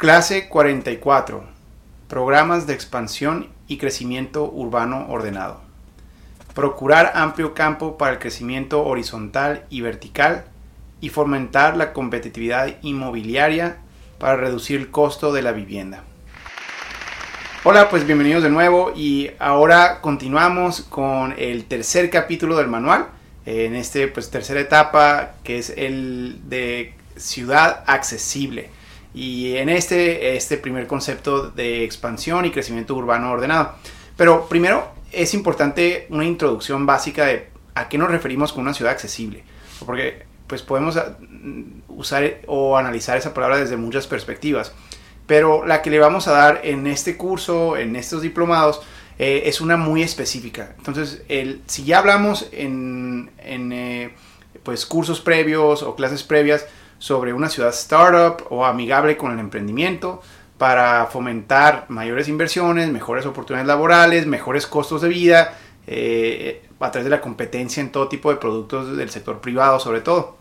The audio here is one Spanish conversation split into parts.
Clase 44. Programas de expansión y crecimiento urbano ordenado. Procurar amplio campo para el crecimiento horizontal y vertical y fomentar la competitividad inmobiliaria para reducir el costo de la vivienda. Hola, pues bienvenidos de nuevo y ahora continuamos con el tercer capítulo del manual, en este pues tercera etapa que es el de ciudad accesible. Y en este, este primer concepto de expansión y crecimiento urbano ordenado. Pero primero es importante una introducción básica de a qué nos referimos con una ciudad accesible. Porque pues podemos ah, usar o analizar esa palabra desde muchas perspectivas. Pero la que le vamos a dar en este curso, en estos diplomados, eh, es una muy específica. Entonces, el, si ya hablamos en, en eh, pues, cursos previos o clases previas sobre una ciudad startup o amigable con el emprendimiento para fomentar mayores inversiones, mejores oportunidades laborales, mejores costos de vida, eh, a través de la competencia en todo tipo de productos del sector privado sobre todo.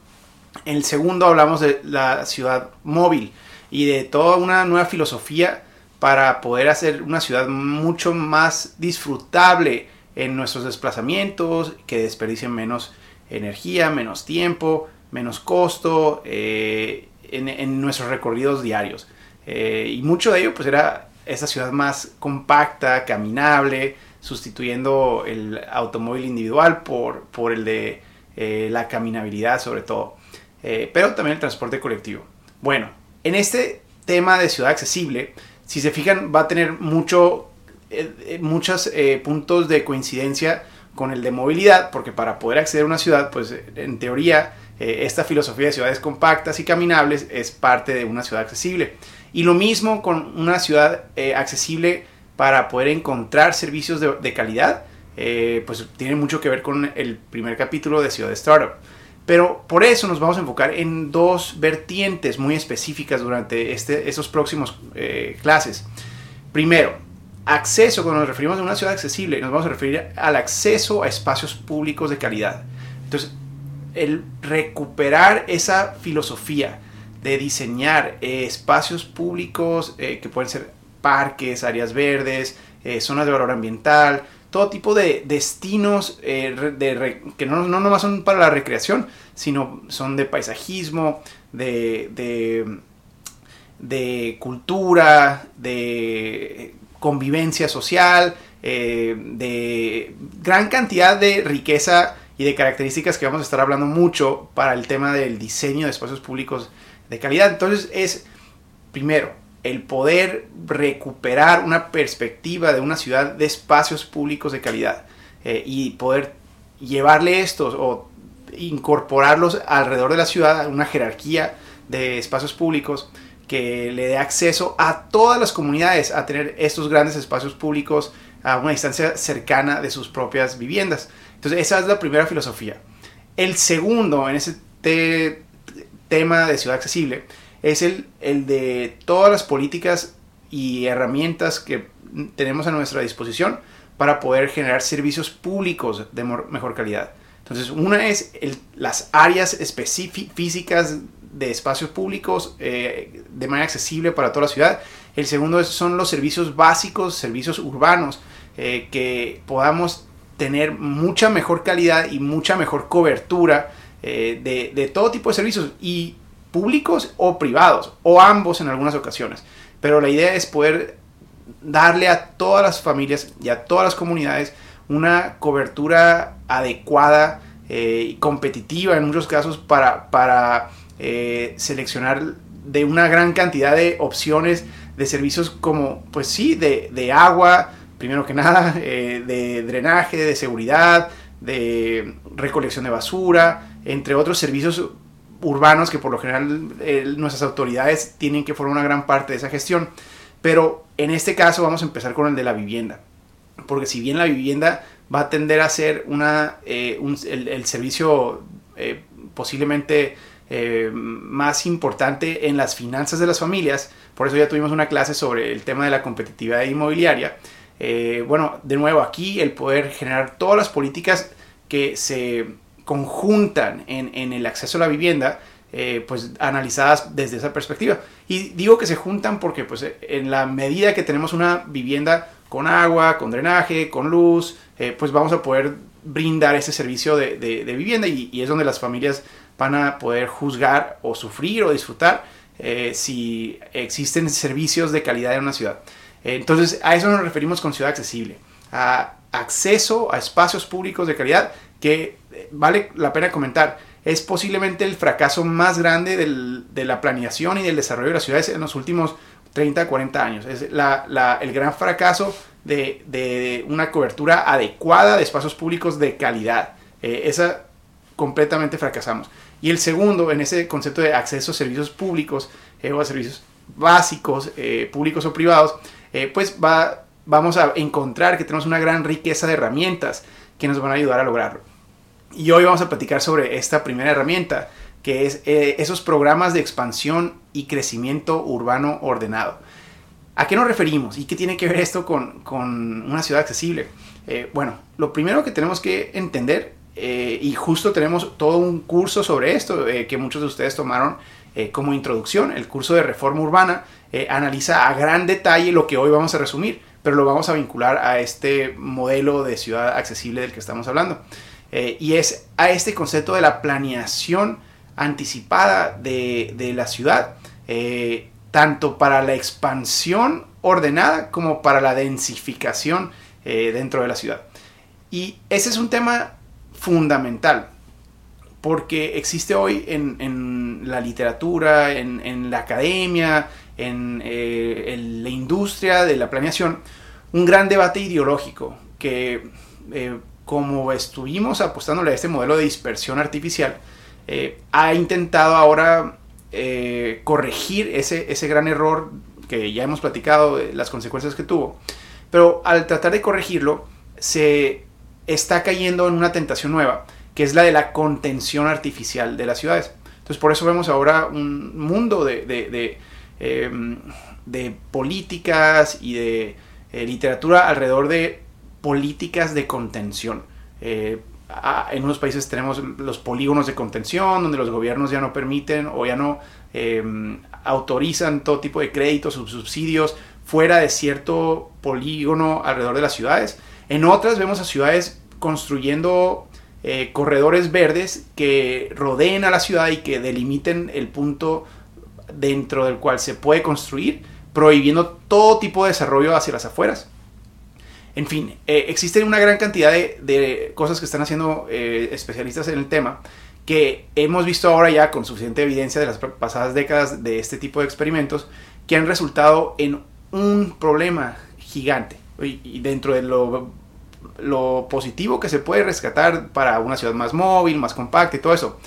En el segundo hablamos de la ciudad móvil y de toda una nueva filosofía para poder hacer una ciudad mucho más disfrutable en nuestros desplazamientos, que desperdicien menos energía, menos tiempo, menos costo eh, en, nuestros recorridos diarios. Eh, y mucho de ello pues era esa ciudad más compacta, caminable, sustituyendo el automóvil individual por, por el de eh, la caminabilidad sobre todo. pero también el transporte colectivo. Bueno, en este tema de ciudad accesible, si se fijan, va a tener mucho, muchos puntos de coincidencia con el de movilidad, porque para poder acceder a una ciudad, pues en teoría eh, esta filosofía de ciudades compactas y caminables es parte de una ciudad accesible. Y lo mismo con una ciudad eh, accesible para poder encontrar servicios de, calidad, eh, pues tiene mucho que ver con el primer capítulo de Ciudad Startup. Pero por eso nos vamos a enfocar en dos vertientes muy específicas durante este, estos próximos clases. Primero, acceso, cuando nos referimos a una ciudad accesible, nos vamos a referir al acceso a espacios públicos de calidad. Entonces, el recuperar esa filosofía de diseñar eh, espacios públicos eh, que pueden ser parques, áreas verdes, eh, zonas de valor ambiental, todo tipo de destinos de, que no, no nomás son para la recreación, sino son de paisajismo, de, de cultura, de convivencia social, de gran cantidad de riqueza y de características que vamos a estar hablando mucho para el tema del diseño de espacios públicos de calidad. Entonces es, primero, el poder recuperar una perspectiva de una ciudad de espacios públicos de calidad eh, y poder llevarle estos o incorporarlos alrededor de la ciudad a una jerarquía de espacios públicos que le dé acceso a todas las comunidades a tener estos grandes espacios públicos a una distancia cercana de sus propias viviendas. Entonces, esa es la primera filosofía. El segundo, en ese tema de ciudad accesible, es el, el de todas las políticas y herramientas que tenemos a nuestra disposición para poder generar servicios públicos de mejor calidad. Entonces, una es las áreas físicas de espacios públicos eh, de manera accesible para toda la ciudad. El segundo son los servicios básicos, servicios urbanos, eh, que podamos tener mucha mejor calidad y mucha mejor cobertura eh, de, todo tipo de servicios y públicos o privados o ambos en algunas ocasiones. Pero la idea es poder darle a todas las familias y a todas las comunidades una cobertura adecuada eh, y competitiva en muchos casos para, para eh, seleccionar de una gran cantidad de opciones de servicios como, pues sí, de, de agua, primero que nada, eh, de drenaje, de seguridad, de recolección de basura, entre otros servicios urbanos que por lo general eh, nuestras autoridades tienen que formar una gran parte de esa gestión. Pero en este caso vamos a empezar con el de la vivienda. Porque si bien la vivienda va a tender a ser una, eh, el, servicio posiblemente más importante en las finanzas de las familias, por eso ya tuvimos una clase sobre el tema de la competitividad inmobiliaria, eh, bueno, de nuevo aquí el poder generar todas las políticas que se conjuntan en, el acceso a la vivienda eh, pues analizadas desde esa perspectiva. Y digo que se juntan porque pues en la medida que tenemos una vivienda con agua, con drenaje, con luz, eh, pues vamos a poder brindar ese servicio de, vivienda y, es donde las familias van a poder juzgar o sufrir o disfrutar eh, si existen servicios de calidad en una ciudad. Entonces a eso nos referimos con ciudad accesible, a acceso a espacios públicos de calidad que vale la pena comentar es posiblemente el fracaso más grande de la planeación y del desarrollo de las ciudades en los últimos 30, 40 años. Es el gran fracaso de, una cobertura adecuada de espacios públicos de calidad. Eh, esa completamente fracasamos. Y el segundo, en ese concepto de acceso a servicios públicos eh, o a servicios básicos, eh, públicos o privados, pues va, vamos a encontrar que tenemos una gran riqueza de herramientas que nos van a ayudar a lograrlo. Y hoy vamos a platicar sobre esta primera herramienta, que es eh, esos programas de expansión y crecimiento urbano ordenado. ¿A qué nos referimos y qué tiene que ver esto con, una ciudad accesible? Eh, bueno, lo primero que tenemos que entender, eh, y justo tenemos todo un curso sobre esto que muchos de ustedes tomaron como introducción, el curso de reforma urbana, analiza a gran detalle lo que hoy vamos a resumir, pero lo vamos a vincular a este modelo de ciudad accesible del que estamos hablando. Eh, y es a este concepto de la planeación anticipada de, la ciudad, eh, tanto para la expansión ordenada como para la densificación eh, dentro de la ciudad. Y ese es un tema fundamental, porque existe hoy en, la literatura, en, la academia, en, en, la industria de la planeación, un gran debate ideológico que como estuvimos apostándole a este modelo de dispersión artificial, eh, ha intentado ahora eh, corregir ese, ese gran error que ya hemos platicado, las consecuencias que tuvo. Pero al tratar de corregirlo, se está cayendo en una tentación nueva, que es la de la contención artificial de las ciudades. Entonces por eso vemos ahora un mundo de, em, políticas y de eh, literatura alrededor de políticas de contención. Eh, en unos países tenemos los polígonos de contención, donde los gobiernos ya no permiten o ya no eh, autorizan todo tipo de créditos o subsidios fuera de cierto polígono alrededor de las ciudades. En otras vemos a ciudades construyendo eh, corredores verdes que rodeen a la ciudad y que delimiten el punto dentro del cual se puede construir, prohibiendo todo tipo de desarrollo hacia las afueras. En fin, eh, existen una gran cantidad de, cosas que están haciendo eh, especialistas en el tema que hemos visto ahora ya con suficiente evidencia de las pasadas décadas de este tipo de experimentos que han resultado en un problema gigante. Dentro de lo positivo que se puede rescatar para una ciudad más móvil, más compacta y todo eso,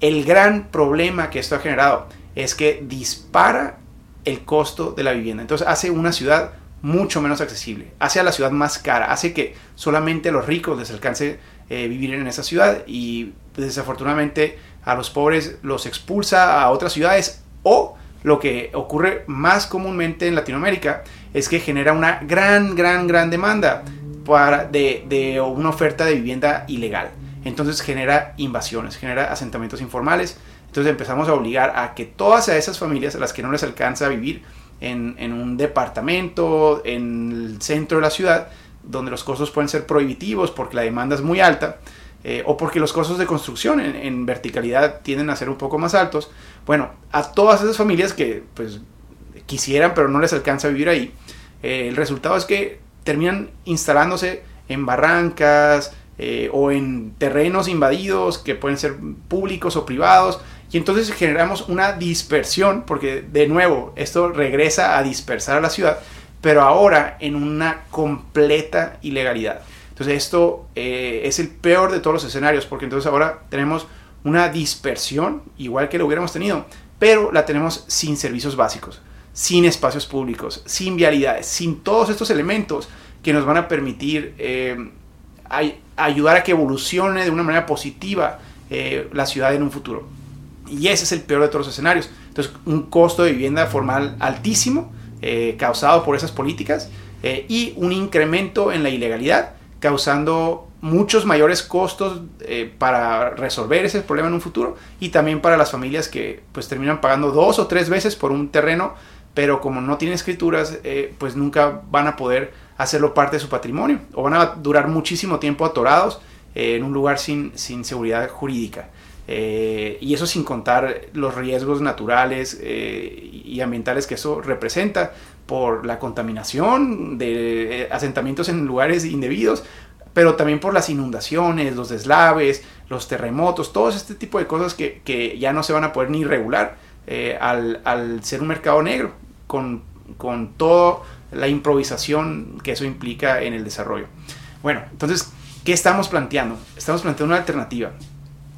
el gran problema que esto ha generado es que dispara el costo de la vivienda. Entonces hace una ciudad mucho menos accesible, hace a la ciudad más cara, hace que solamente a los ricos les alcance eh, vivir en esa ciudad y desafortunadamente a los pobres los expulsa a otras ciudades o lo que ocurre más comúnmente en Latinoamérica es que genera una gran, gran, gran demanda para de, de una oferta de vivienda ilegal. Entonces genera invasiones, genera asentamientos informales. Entonces empezamos a obligar a que todas esas familias a las que no les alcanza a vivir en, un departamento, en el centro de la ciudad, donde los costos pueden ser prohibitivos porque la demanda es muy alta, eh, o porque los costos de construcción en, verticalidad tienden a ser un poco más altos. Bueno, a todas esas familias que pues quisieran pero no les alcanza a vivir ahí, eh, el resultado es que terminan instalándose en barrancas eh, o en terrenos invadidos que pueden ser públicos o privados, y entonces generamos una dispersión, porque de nuevo, esto regresa a dispersar a la ciudad, pero ahora en una completa ilegalidad. Entonces esto eh, es el peor de todos los escenarios, porque entonces ahora tenemos una dispersión, igual que lo hubiéramos tenido, pero la tenemos sin servicios básicos, sin espacios públicos, sin vialidades, sin todos estos elementos que nos van a permitir eh, ayudar a que evolucione de una manera positiva eh, la ciudad en un futuro. Y ese es el peor de todos los escenarios. Entonces, un costo de vivienda formal altísimo eh, causado por esas políticas eh, y un incremento en la ilegalidad causando muchos mayores costos eh, para resolver ese problema en un futuro y también para las familias que pues terminan pagando dos o tres veces por un terreno, pero como no tienen escrituras, eh, pues nunca van a poder hacerlo parte de su patrimonio o van a durar muchísimo tiempo atorados eh, en un lugar sin, sin seguridad jurídica. Y eso sin contar los riesgos naturales y ambientales que eso representa por la contaminación de asentamientos en lugares indebidos, pero también por las inundaciones, los deslaves, los terremotos, todo este tipo de cosas que, ya no se van a poder ni regular eh, al, ser un mercado negro, con, con toda la improvisación que eso implica en el desarrollo. Bueno, entonces, ¿qué estamos planteando? Estamos planteando una alternativa,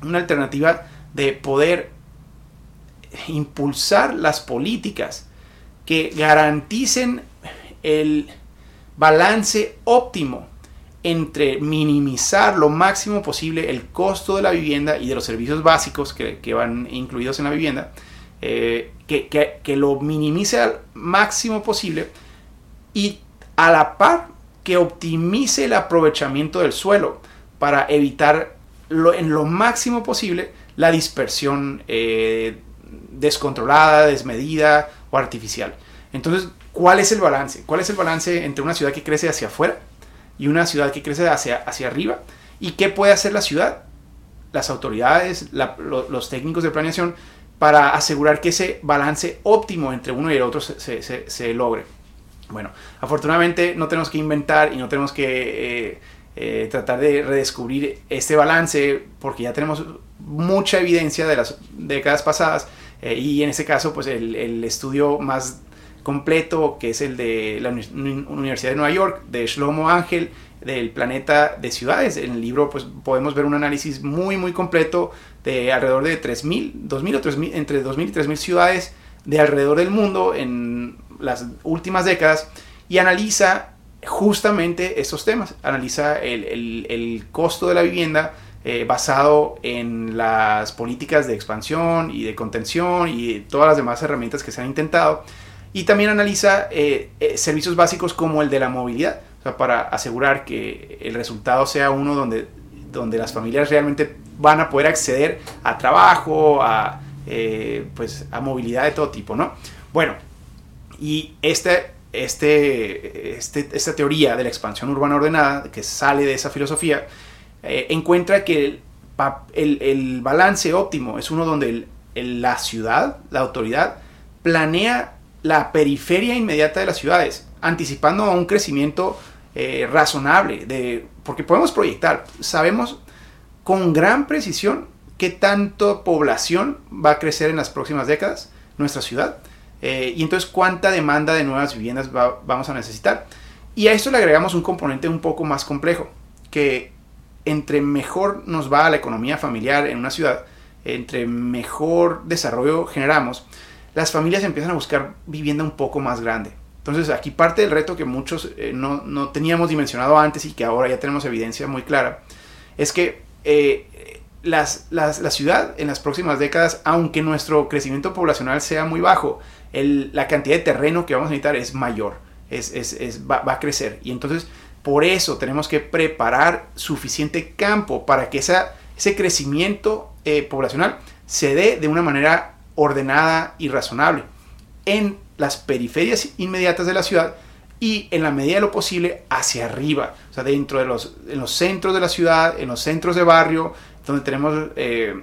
una alternativa de poder impulsar las políticas que garanticen el balance óptimo entre minimizar lo máximo posible el costo de la vivienda y de los servicios básicos que, van incluidos en la vivienda, eh, que, lo minimice al máximo posible y a la par que optimice el aprovechamiento del suelo para evitar en lo máximo posible la dispersión eh, descontrolada, desmedida o artificial. Entonces, ¿cuál es el balance? ¿Cuál es el balance entre una ciudad que crece hacia afuera y una ciudad que crece hacia, hacia arriba. ¿Y qué puede hacer la ciudad? Las autoridades, los técnicos de planeación, para asegurar que ese balance óptimo entre uno y el otro se, se, logre. Bueno, afortunadamente no tenemos que inventar y no tenemos que eh, eh, tratar de redescubrir este balance porque ya tenemos mucha evidencia de las décadas pasadas eh, y en este caso pues el, estudio más completo, que es el de la Universidad de Nueva York, de Shlomo Ángel, del planeta de ciudades. En el libro pues, podemos ver un análisis muy, muy completo de alrededor de 3.000, 2.000 o 3.000, entre 2.000 y 3.000 ciudades de alrededor del mundo en las últimas décadas y analiza justamente estos temas. Analiza el, costo de la vivienda eh, basado en las políticas de expansión y de contención y todas las demás herramientas que se han intentado y también analiza eh, eh, servicios básicos como el de la movilidad, para asegurar que el resultado sea uno donde, donde las familias realmente van a poder acceder a trabajo, a, pues, a movilidad de todo tipo, ¿no? Bueno, y este, este, este, esta teoría de la expansión urbana ordenada, que sale de esa filosofía, encuentra que el, el, balance óptimo es uno donde la ciudad, la autoridad, planea la periferia inmediata de las ciudades, anticipando a un crecimiento eh, razonable, de, porque podemos proyectar, sabemos con gran precisión qué tanto población va a crecer en las próximas décadas nuestra ciudad, eh, y entonces cuánta demanda de nuevas viviendas vamos a necesitar. Y a esto le agregamos un componente un poco más complejo, que entre mejor nos va la economía familiar en una ciudad, entre mejor desarrollo generamos, las familias empiezan a buscar vivienda un poco más grande. Entonces aquí parte del reto que muchos eh, no, teníamos dimensionado antes y que ahora ya tenemos evidencia muy clara, es que eh, la ciudad en las próximas décadas, aunque nuestro crecimiento poblacional sea muy bajo, la cantidad de terreno que vamos a necesitar es mayor, es, va, a crecer. Y entonces por eso tenemos que preparar suficiente campo para que ese crecimiento eh, poblacional se dé de una manera ordenada y razonable en las periferias inmediatas de la ciudad y en la medida de lo posible hacia arriba, o sea, dentro de los, en los centros de la ciudad, en los centros de barrio, donde tenemos eh,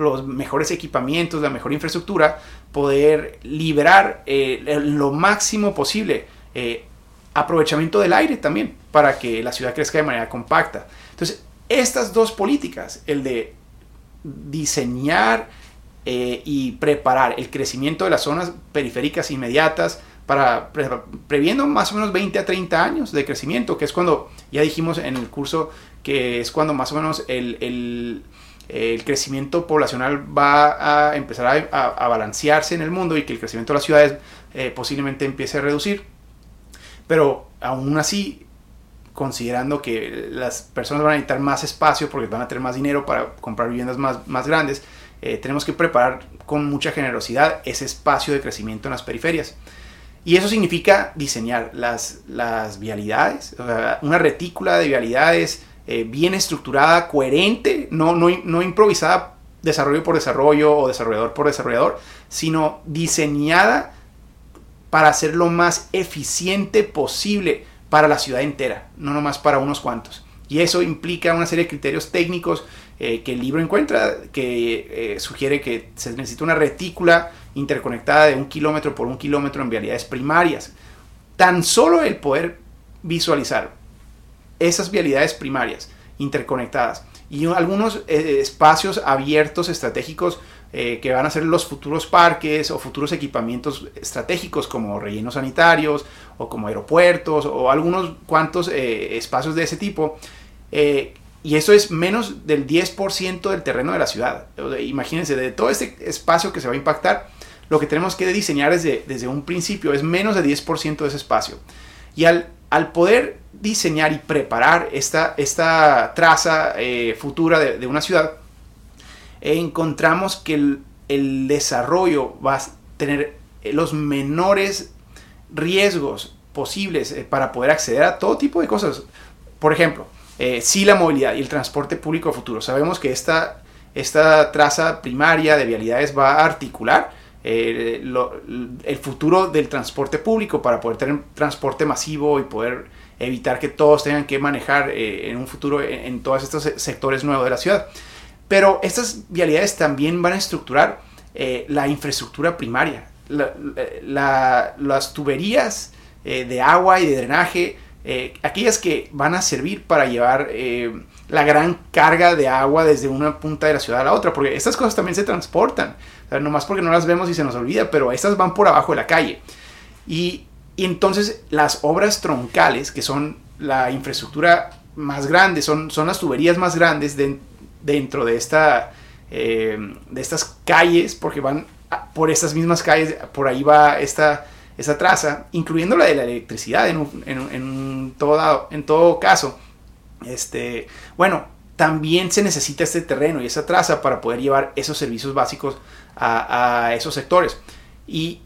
los mejores equipamientos, la mejor infraestructura, poder liberar eh, lo máximo posible eh, aprovechamiento del aire también para que la ciudad crezca de manera compacta. Entonces, estas dos políticas, el de diseñar eh, y preparar el crecimiento de las zonas periféricas inmediatas para previendo más o menos 20 a 30 años de crecimiento, que es cuando, ya dijimos en el curso, que es cuando más o menos el, el, el crecimiento poblacional va a empezar a, balancearse en el mundo y que el crecimiento de las ciudades eh, posiblemente empiece a reducir. Pero aún así, considerando que las personas van a necesitar más espacio porque van a tener más dinero para comprar viviendas más, grandes, eh, tenemos que preparar con mucha generosidad ese espacio de crecimiento en las periferias. Y eso significa diseñar las, las vialidades, una retícula de vialidades eh, bien estructurada, coherente, no, no, no improvisada desarrollo por desarrollo o desarrollador por desarrollador, sino diseñada para ser lo más eficiente posible para la ciudad entera, no nomás para unos cuantos. Y eso implica una serie de criterios técnicos eh, que el libro encuentra, que eh, sugiere que se necesita una retícula interconectada de un kilómetro por un kilómetro en vialidades primarias. Tan solo el poder visualizar esas vialidades primarias interconectadas y algunos eh, espacios abiertos estratégicos eh, que van a ser los futuros parques o futuros equipamientos estratégicos como rellenos sanitarios o como aeropuertos o algunos cuantos eh, espacios de ese tipo. y eso es menos del 10% del terreno de la ciudad. Imagínense, de todo este espacio que se va a impactar, lo que tenemos que diseñar desde, desde un principio es menos del 10% de ese espacio. Y al, al poder diseñar y preparar esta, esta traza futura de, una ciudad, encontramos que el, desarrollo va a tener los menores riesgos posibles eh, para poder acceder a todo tipo de cosas. Por ejemplo, eh, si la movilidad y el transporte público futuro. Sabemos que esta, esta traza primaria de vialidades va a articular eh, el futuro del transporte público para poder tener transporte masivo y poder evitar que todos tengan que manejar en un futuro en todos estos sectores nuevos de la ciudad. Pero estas vialidades también van a estructurar eh, la infraestructura primaria, las tuberías eh, de agua y de drenaje, eh, aquellas que van a servir para llevar la gran carga de agua desde una punta de la ciudad a la otra, porque estas cosas también se transportan, no nomás porque no las vemos y se nos olvida, pero estas van por abajo de la calle. Y, entonces las obras troncales, que son la infraestructura más grande, son, son las tuberías más grandes de, dentro de, esta, eh, de estas calles, porque van por estas mismas calles, por ahí va esta, esta traza, incluyendo la de la electricidad en, en, todo, en todo caso. Este, bueno, también se necesita este terreno y esa traza para poder llevar esos servicios básicos a, esos sectores. Y,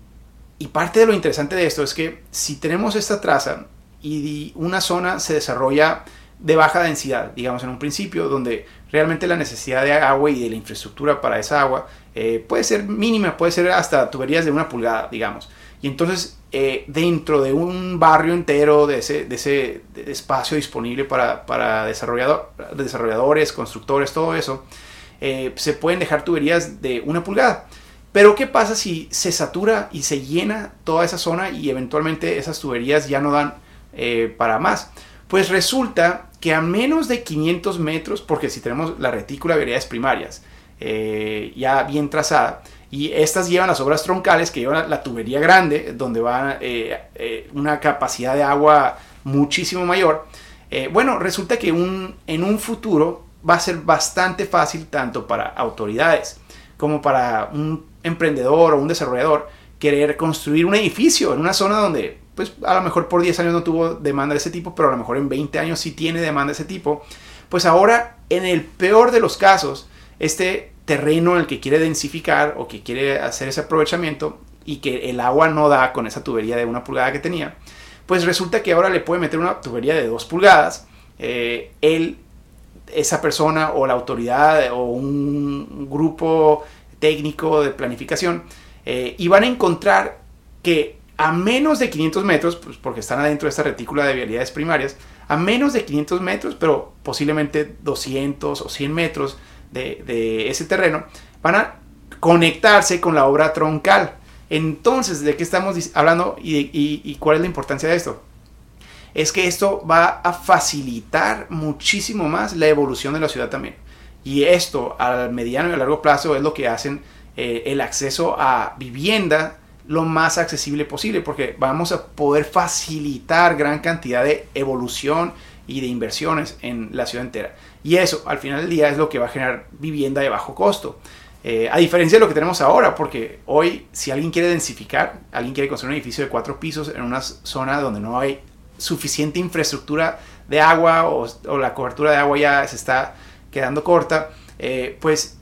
parte de lo interesante de esto es que si tenemos esta traza y una zona se desarrolla de baja densidad, digamos en un principio, donde realmente la necesidad de agua y de la infraestructura para esa agua eh, puede ser mínima, puede ser hasta tuberías de una pulgada, digamos. Y entonces, eh, dentro de un barrio entero, de ese, de ese espacio disponible para, para desarrollador, desarrolladores, constructores, todo eso, eh, se pueden dejar tuberías de una pulgada. Pero ¿qué pasa si se satura y se llena toda esa zona y eventualmente esas tuberías ya no dan para más? Pues resulta que a menos de 500 metros, porque si tenemos la retícula de vialidades primarias eh, ya bien trazada, y estas llevan las obras troncales que llevan la, tubería grande, donde va eh, eh, una capacidad de agua muchísimo mayor, bueno, resulta que un, en un futuro va a ser bastante fácil tanto para autoridades como para un emprendedor o un desarrollador querer construir un edificio en una zona donde pues a lo mejor por 10 años no tuvo demanda de ese tipo, pero a lo mejor en 20 años sí tiene demanda de ese tipo, pues ahora en el peor de los casos, este terreno en el que quiere densificar o que quiere hacer ese aprovechamiento y que el agua no da con esa tubería de una pulgada que tenía, pues resulta que ahora le puede meter una tubería de dos pulgadas, eh, él, esa persona o la autoridad o un grupo técnico de planificación, eh, y van a encontrar que a menos de 500 metros, pues porque están adentro de esta retícula de vialidades primarias, a menos de 500 metros, pero posiblemente 200 o 100 metros de, ese terreno, van a conectarse con la obra troncal. Entonces, ¿de qué estamos hablando y, cuál es la importancia de esto? Es que esto va a facilitar muchísimo más la evolución de la ciudad también. Y esto a mediano y a largo plazo es lo que hacen eh, el acceso a vivienda lo más accesible posible porque vamos a poder facilitar gran cantidad de evolución y de inversiones en la ciudad entera. Y eso, al final del día, es lo que va a generar vivienda de bajo costo. Eh, a diferencia de lo que tenemos ahora, porque hoy si alguien quiere densificar, alguien quiere construir un edificio de cuatro pisos en una zona donde no hay suficiente infraestructura de agua o, la cobertura de agua ya se está quedando corta, eh, pues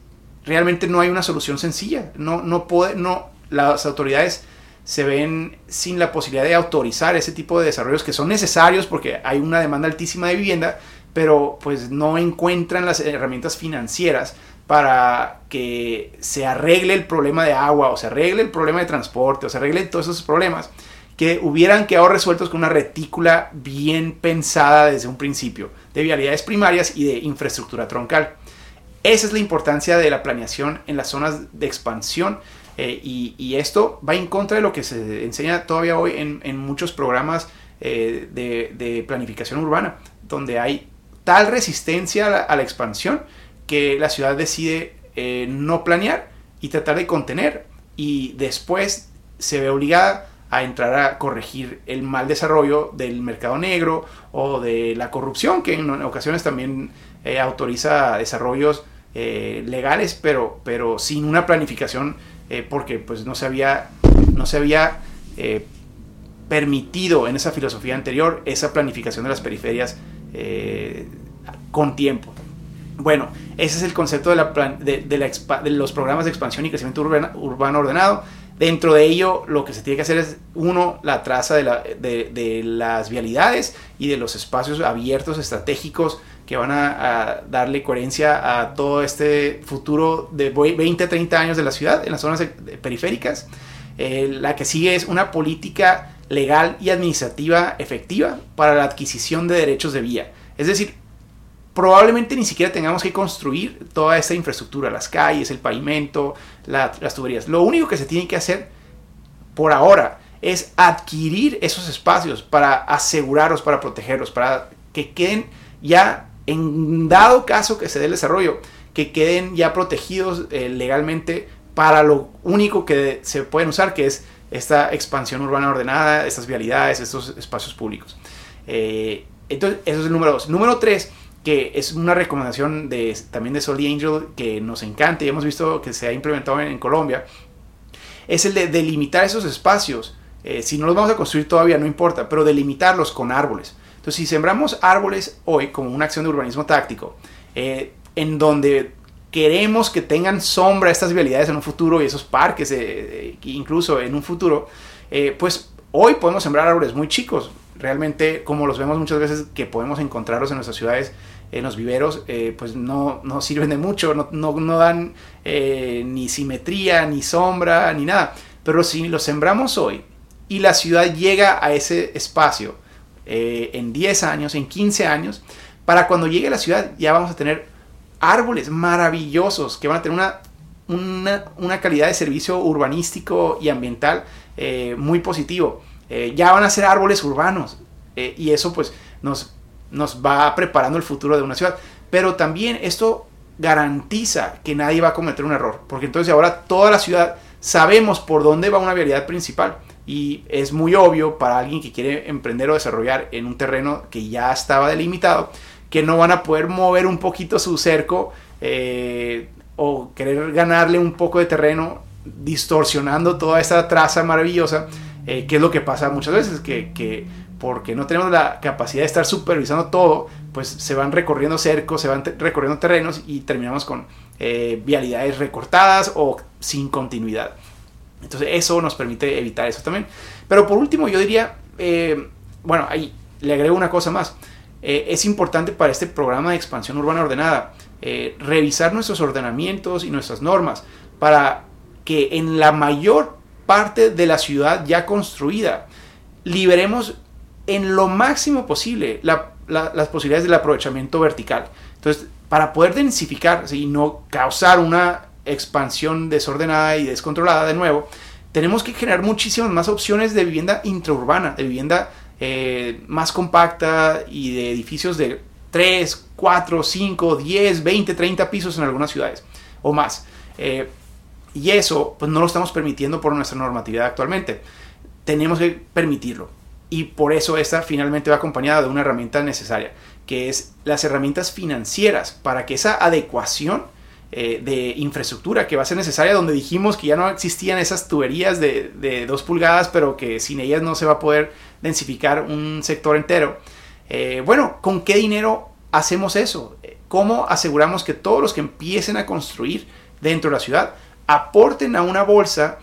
realmente no hay una solución sencilla. No, no, puede, no, las autoridades se ven sin la posibilidad de autorizar ese tipo de desarrollos que son necesarios porque hay una demanda altísima de vivienda, pero pues no encuentran las herramientas financieras para que se arregle el problema de agua o se arregle el problema de transporte o se arregle todos esos problemas que hubieran quedado resueltos con una retícula bien pensada desde un principio de vialidades primarias y de infraestructura troncal. Esa es la importancia de la planeación en las zonas de expansión eh, y, esto va en contra de lo que se enseña todavía hoy en, muchos programas eh, de, planificación urbana, donde hay tal resistencia a la, expansión que la ciudad decide eh, no planear y tratar de contener y después se ve obligada a entrar a corregir el mal desarrollo del mercado negro o de la corrupción que en ocasiones también autoriza desarrollos legales pero, pero sin una planificación eh, porque pues no se había, no se había eh, permitido en esa filosofía anterior esa planificación de las periferias eh, con tiempo. Bueno, ese es el concepto de, la de, los programas de expansión y crecimiento urbano, ordenado. Dentro de ello, lo que se tiene que hacer es, uno, la traza de, las vialidades y de los espacios abiertos estratégicos que van a, darle coherencia a todo este futuro de 20 30 años de la ciudad en las zonas periféricas. Eh, la que sigue es una política legal y administrativa efectiva para la adquisición de derechos de vía. Es decir, probablemente ni siquiera tengamos que construir toda esta infraestructura, las calles, el pavimento, las tuberías. Lo único que se tiene que hacer por ahora es adquirir esos espacios para asegurarlos, para protegerlos, para que queden ya en dado caso que se dé el desarrollo, que queden ya protegidos eh, legalmente para lo único que se pueden usar, que es esta expansión urbana ordenada, estas vialidades, estos espacios públicos. Eh, entonces, eso es el número dos. Número tres, que es una recomendación de, también de Solly Angel que nos encanta y hemos visto que se ha implementado en, Colombia, es el de delimitar esos espacios. Eh, si no los vamos a construir todavía, no importa, pero delimitarlos con árboles. Entonces, si sembramos árboles hoy como una acción de urbanismo táctico, eh, en donde queremos que tengan sombra estas vialidades en un futuro y esos parques, eh, incluso en un futuro, eh, pues hoy podemos sembrar árboles muy chicos. Realmente, como los vemos muchas veces que podemos encontrarlos en nuestras ciudades, en los viveros, pues no, no, sirven de mucho, no, no, no dan ni simetría, ni sombra, ni nada. Pero si los sembramos hoy y la ciudad llega a ese espacio, eh, en 10 años, en 15 años, para cuando llegue a la ciudad ya vamos a tener árboles maravillosos que van a tener una, una, calidad de servicio urbanístico y ambiental eh, muy positivo. Eh, ya van a ser árboles urbanos y eso pues nos, nos va preparando el futuro de una ciudad. Pero también esto garantiza que nadie va a cometer un error, porque entonces ahora toda la ciudad sabemos por dónde va una vialidad principal y es muy obvio para alguien que quiere emprender o desarrollar en un terreno que ya estaba delimitado que no van a poder mover un poquito su cerco eh, o querer ganarle un poco de terreno distorsionando toda esta traza maravillosa, eh, que es lo que pasa muchas veces, que, que, porque no tenemos la capacidad de estar supervisando todo, pues se van recorriendo cercos, se van recorriendo terrenos y terminamos con eh, vialidades recortadas o sin continuidad. Entonces eso nos permite evitar eso también. Pero por último yo diría, bueno, ahí le agrego una cosa más. Eh, es importante para este programa de expansión urbana ordenada eh, revisar nuestros ordenamientos y nuestras normas para que en la mayor parte de la ciudad ya construida liberemos en lo máximo posible las posibilidades del aprovechamiento vertical. Entonces, para poder densificar y no causar una expansión desordenada y descontrolada de nuevo, tenemos que generar muchísimas más opciones de vivienda intraurbana, de vivienda eh, más compacta y de edificios de 3, 4, 5, 10, 20, 30 pisos en algunas ciudades o más. Eh, y eso pues no lo estamos permitiendo por nuestra normatividad actualmente. Tenemos que permitirlo. Y por eso esta finalmente va acompañada de una herramienta necesaria, que es las herramientas financieras para que esa adecuación eh, de infraestructura que va a ser necesaria, donde dijimos que ya no existían esas tuberías de, de dos pulgadas, pero que sin ellas no se va a poder densificar un sector entero. Eh, bueno, ¿con qué dinero hacemos eso? ¿Cómo aseguramos que todos los que empiecen a construir dentro de la ciudad aporten a una bolsa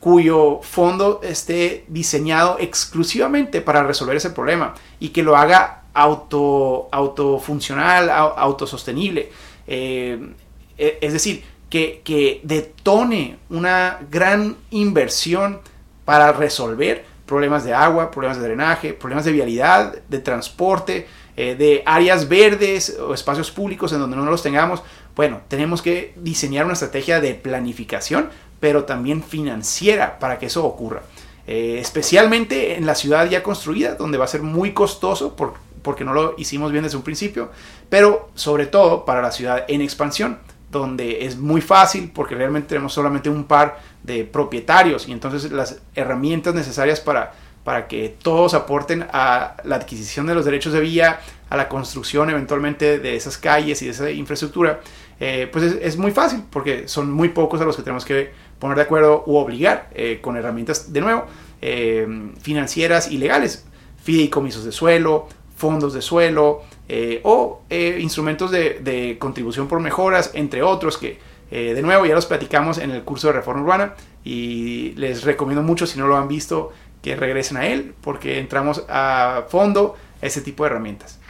cuyo fondo esté diseñado exclusivamente para resolver ese problema y que lo haga auto, autofuncional, autosostenible. Eh, es decir, que, que detone una gran inversión para resolver problemas de agua, problemas de drenaje, problemas de vialidad, de transporte, eh, de áreas verdes o espacios públicos en donde no los tengamos. Bueno, tenemos que diseñar una estrategia de planificación, pero también financiera para que eso ocurra. Eh, especialmente en la ciudad ya construida, donde va a ser muy costoso porque no lo hicimos bien desde un principio, pero sobre todo para la ciudad en expansión, donde es muy fácil porque realmente tenemos solamente un par de propietarios y entonces las herramientas necesarias para, para que todos aporten a la adquisición de los derechos de vía, a la construcción eventualmente de esas calles y de esa infraestructura, eh, pues es, muy fácil porque son muy pocos a los que tenemos que poner de acuerdo u obligar eh, con herramientas de nuevo eh, financieras y legales, fideicomisos de suelo, fondos de suelo o instrumentos de, contribución por mejoras, entre otros que de nuevo ya los platicamos en el curso de reforma urbana y les recomiendo mucho si no lo han visto que regresen a él porque entramos a fondo a ese tipo de herramientas.